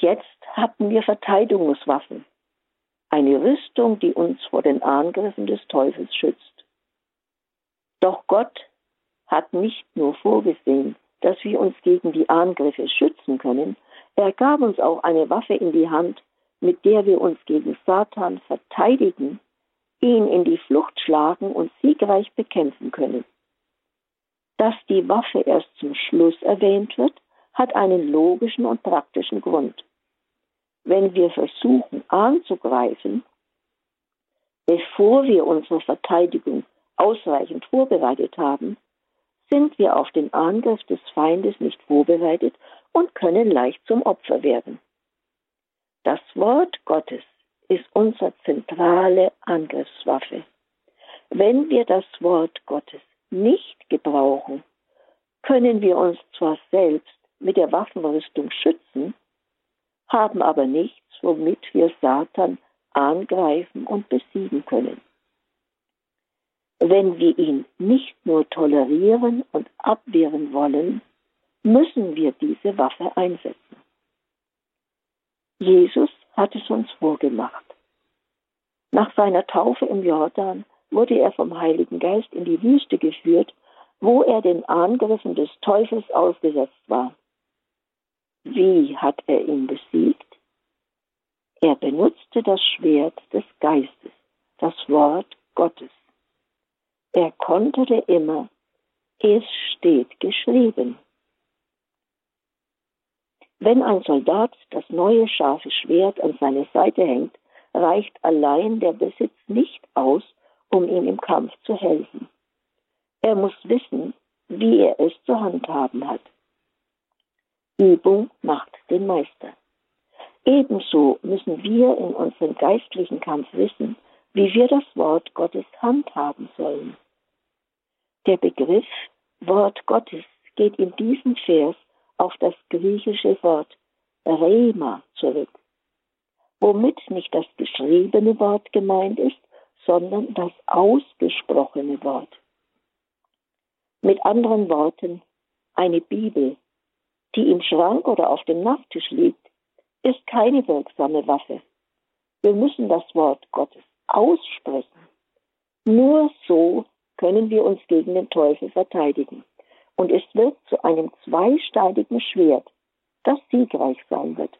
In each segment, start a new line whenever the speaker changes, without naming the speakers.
jetzt hatten wir Verteidigungswaffen, eine Rüstung, die uns vor den Angriffen des Teufels schützt. Doch Gott hat nicht nur vorgesehen, dass wir uns gegen die Angriffe schützen können, er gab uns auch eine Waffe in die Hand, mit der wir uns gegen Satan verteidigen, ihn in die Flucht schlagen und siegreich bekämpfen können. Dass die Waffe erst zum Schluss erwähnt wird, hat einen logischen und praktischen Grund. Wenn wir versuchen anzugreifen, bevor wir unsere Verteidigung ausreichend vorbereitet haben, sind wir auf den Angriff des Feindes nicht vorbereitet und können leicht zum Opfer werden. Das Wort Gottes ist unsere zentrale Angriffswaffe. Wenn wir das Wort Gottes nicht gebrauchen, können wir uns zwar selbst mit der Waffenrüstung schützen, haben aber nichts, womit wir Satan angreifen und besiegen können. Wenn wir ihn nicht nur tolerieren und abwehren wollen, müssen wir diese Waffe einsetzen. Jesus hat es uns vorgemacht. Nach seiner Taufe im Jordan wurde er vom Heiligen Geist in die Wüste geführt, wo er den Angriffen des Teufels ausgesetzt war. Wie hat er ihn besiegt? Er benutzte das Schwert des Geistes, das Wort Gottes. Er konterte immer, es steht geschrieben. Wenn ein Soldat das neue scharfe Schwert an seine Seite hängt, reicht allein der Besitz nicht aus, um ihm im Kampf zu helfen. Er muss wissen, wie er es zu handhaben hat. Übung macht den Meister. Ebenso müssen wir in unserem geistlichen Kampf wissen, wie wir das Wort Gottes handhaben sollen. Der Begriff Wort Gottes geht in diesem Vers auf das griechische Wort Rema zurück, womit nicht das geschriebene Wort gemeint ist, sondern das ausgesprochene Wort. Mit anderen Worten, eine Bibel, die im Schrank oder auf dem Nachttisch liegt, ist keine wirksame Waffe. Wir müssen das Wort Gottes aussprechen. Nur so können wir uns gegen den Teufel verteidigen und es wird zu einem zweischneidigen Schwert, das siegreich sein wird.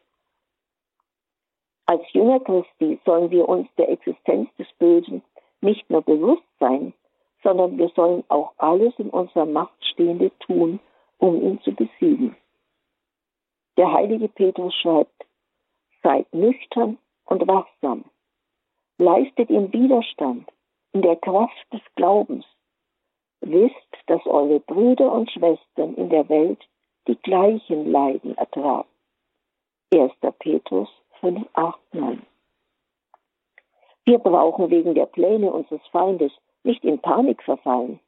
Als Jünger Christi sollen wir uns der Existenz des Bösen nicht nur bewusst sein, sondern wir sollen auch alles in unserer Macht Stehende tun, um ihn zu besiegen. Der heilige Petrus schreibt, seid nüchtern und wachsam, leistet ihm Widerstand in der Kraft des Glaubens Wisst, dass eure Brüder und Schwestern in der Welt die gleichen Leiden ertragen. 1. Petrus 5, 8, 9. Wir brauchen wegen der Pläne unseres Feindes nicht in Panik verfallen,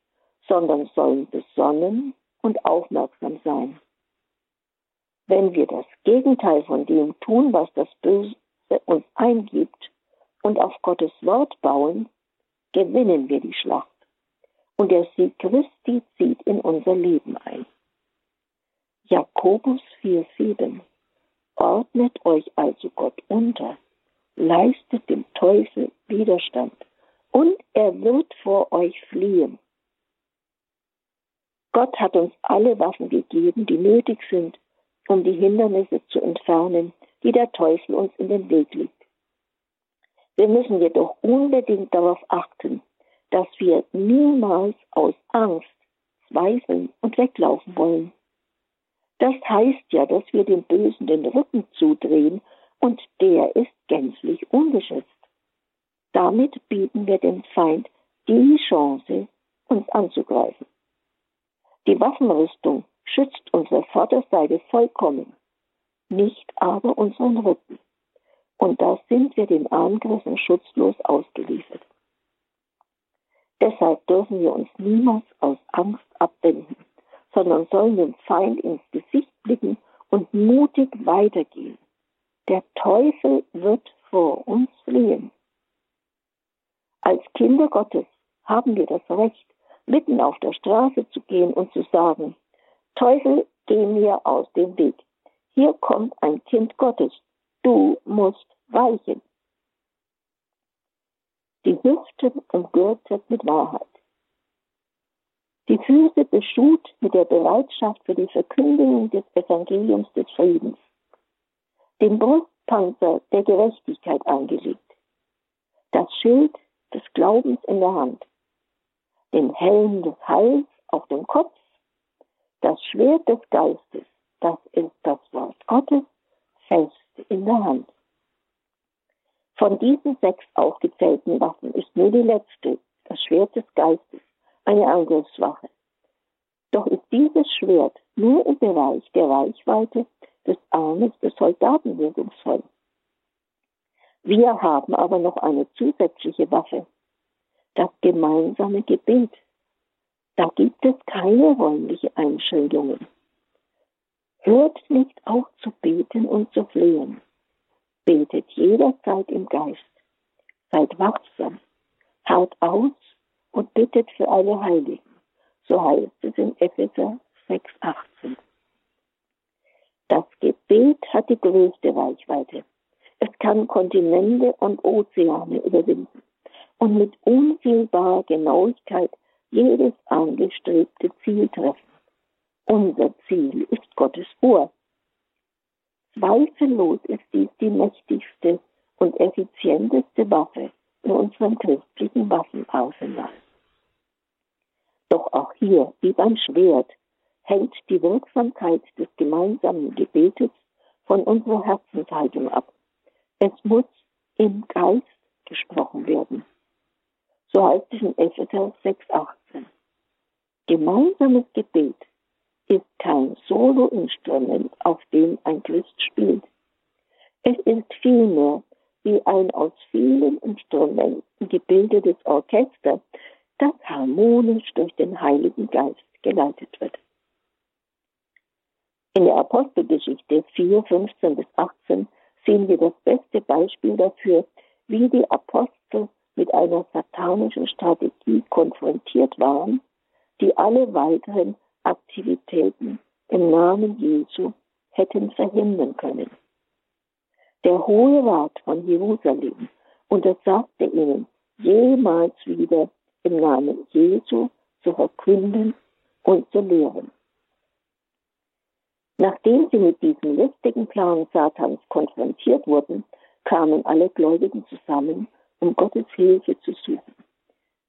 sondern sollen besonnen und aufmerksam sein. Wenn wir das Gegenteil von dem tun, was das Böse uns eingibt, und auf Gottes Wort bauen, gewinnen wir die Schlacht und der Sieg Christi zieht in unser Leben ein. Jakobus 4,7 Ordnet euch also Gott unter, leistet dem Teufel Widerstand, und er wird vor euch fliehen. Gott hat uns alle Waffen gegeben, die nötig sind, um die Hindernisse zu entfernen, die der Teufel uns in den Weg legt. Wir müssen jedoch unbedingt darauf achten, dass wir niemals aus Angst zweifeln und weglaufen wollen. Das heißt ja, dass wir dem Bösen den Rücken zudrehen und der ist gänzlich ungeschützt. Damit bieten wir dem Feind die Chance, uns anzugreifen. Die Waffenrüstung schützt unsere Vorderseite vollkommen, nicht aber unseren Rücken. Und da sind wir den Angriffen schutzlos ausgeliefert. Deshalb dürfen wir uns niemals aus Angst abwenden, sondern sollen dem Feind ins Gesicht blicken und mutig weitergehen. Der Teufel wird vor uns fliehen. Als Kinder Gottes haben wir das Recht, mitten auf der Straße zu gehen und zu sagen, Teufel, geh mir aus dem Weg. hier kommt ein Kind Gottes. Du musst weichen. Die Hüften umgürtet mit Wahrheit. Die Füße beschut mit der Bereitschaft für die Verkündigung des Evangeliums des Friedens. Den Brustpanzer der Gerechtigkeit angelegt. Das Schild des Glaubens in der Hand. Den Helm des Heils auf dem Kopf. Das Schwert des Geistes, das ist das Wort Gottes, fest in der Hand. Von diesen sechs aufgezählten Waffen ist nur die letzte, das Schwert des Geistes, eine Angriffswaffe. Doch ist dieses Schwert nur im Bereich der Reichweite des Armes des Soldaten wirkungsvoll. Wir haben aber noch eine zusätzliche Waffe, das gemeinsame Gebet. Da gibt es keine räumliche Einschränkungen. Hört nicht auf zu beten und zu flehen. Betet jederzeit im Geist. Seid wachsam. Haut aus und bittet für alle Heiligen. So heißt es in Epheser 6,18. Das Gebet hat die größte Reichweite. Es kann Kontinente und Ozeane überwinden und mit unfehlbarer Genauigkeit jedes angestrebte Ziel treffen. Unser Ziel ist Gottes Ohr. Zweifellos ist dies die mächtigste und effizienteste Waffe in unserem christlichen Waffenarsenal. Doch auch hier, wie beim Schwert, hängt die Wirksamkeit des gemeinsamen Gebetes von unserer Herzenshaltung ab. Es muss im Geist gesprochen werden. So heißt es in Epheser 6,18. Gemeinsames Gebet ist kein Soloinstrument, auf dem ein Christ spielt. Es ist vielmehr wie ein aus vielen Instrumenten gebildetes Orchester, das harmonisch durch den Heiligen Geist geleitet wird. In der Apostelgeschichte 4, 15 bis 18 sehen wir das beste Beispiel dafür, wie die Apostel mit einer satanischen Strategie konfrontiert waren, die alle weiteren Aktivitäten im Namen Jesu hätten verhindern können. Der Hohe Rat von Jerusalem untersagte ihnen, jemals wieder im Namen Jesu zu verkünden und zu lehren. Nachdem sie mit diesem listigen Plan Satans konfrontiert wurden, kamen alle Gläubigen zusammen, um Gottes Hilfe zu suchen.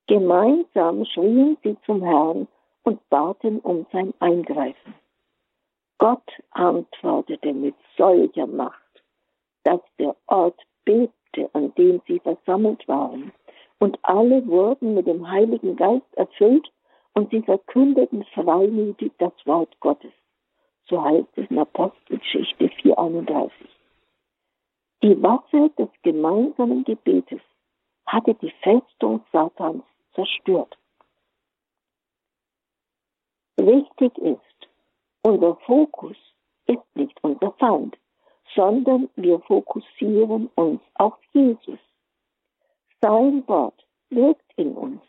Gemeinsam schrien sie zum Herrn und baten um sein Eingreifen. Gott antwortete mit solcher Macht, dass der Ort bebte, an dem sie versammelt waren, und alle wurden mit dem Heiligen Geist erfüllt und sie verkündeten freimütig das Wort Gottes. So heißt es in Apostelgeschichte 4,31. Die Waffe des gemeinsamen Gebetes hatte die Festung Satans zerstört. Wichtig ist, unser Fokus ist nicht unser Feind, sondern wir fokussieren uns auf Jesus. Sein Wort wirkt in uns,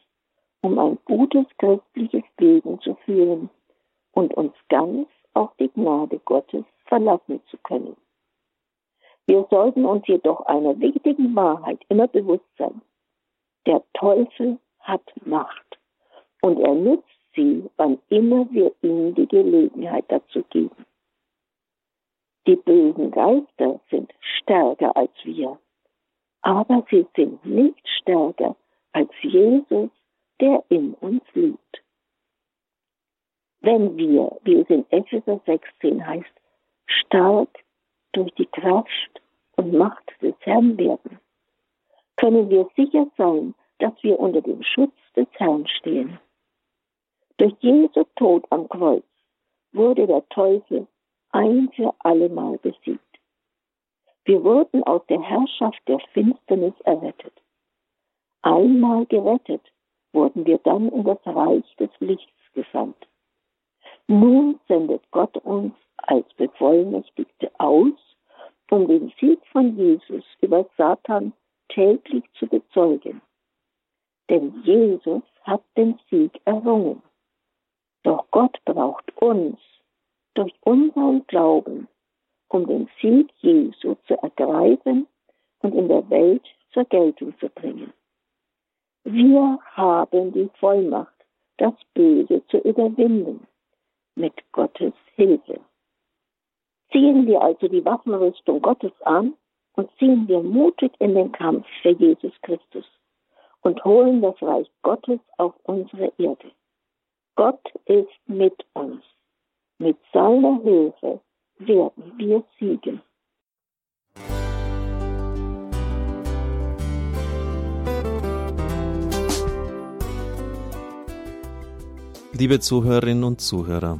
um ein gutes christliches Leben zu führen und uns ganz auf die Gnade Gottes verlassen zu können. Wir sollten uns jedoch einer wichtigen Wahrheit immer bewusst sein. Der Teufel hat Macht und er nutzt sie, wann immer wir ihm die Gelegenheit dazu geben. Die bösen Geister sind stärker als wir, aber sie sind nicht stärker als Jesus, der in uns lebt. Wenn wir, wie es in Epheser 16 heißt, stark durch die Kraft und Macht des Herrn werden, können wir sicher sein, dass wir unter dem Schutz des Herrn stehen. Durch Jesu Tod am Kreuz wurde der Teufel ein für allemal besiegt. Wir wurden aus der Herrschaft der Finsternis errettet. Einmal gerettet, wurden wir dann in das Reich des Lichts gesandt. Nun sendet Gott uns als Bevollmächtigte aus, um den Sieg von Jesus über Satan täglich zu bezeugen. Denn Jesus hat den Sieg errungen. Doch Gott braucht uns durch unseren Glauben, um den Sieg Jesu zu ergreifen und in der Welt zur Geltung zu bringen. Wir haben die Vollmacht, das Böse zu überwinden, mit Gottes Hilfe. Ziehen wir also die Waffenrüstung Gottes an und ziehen wir mutig in den Kampf für Jesus Christus und holen das Reich Gottes auf unsere Erde. Gott ist mit uns. Mit seiner Hilfe werden wir siegen.
Liebe Zuhörerinnen und Zuhörer,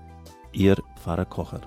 Ihr Pfarrer Kocher.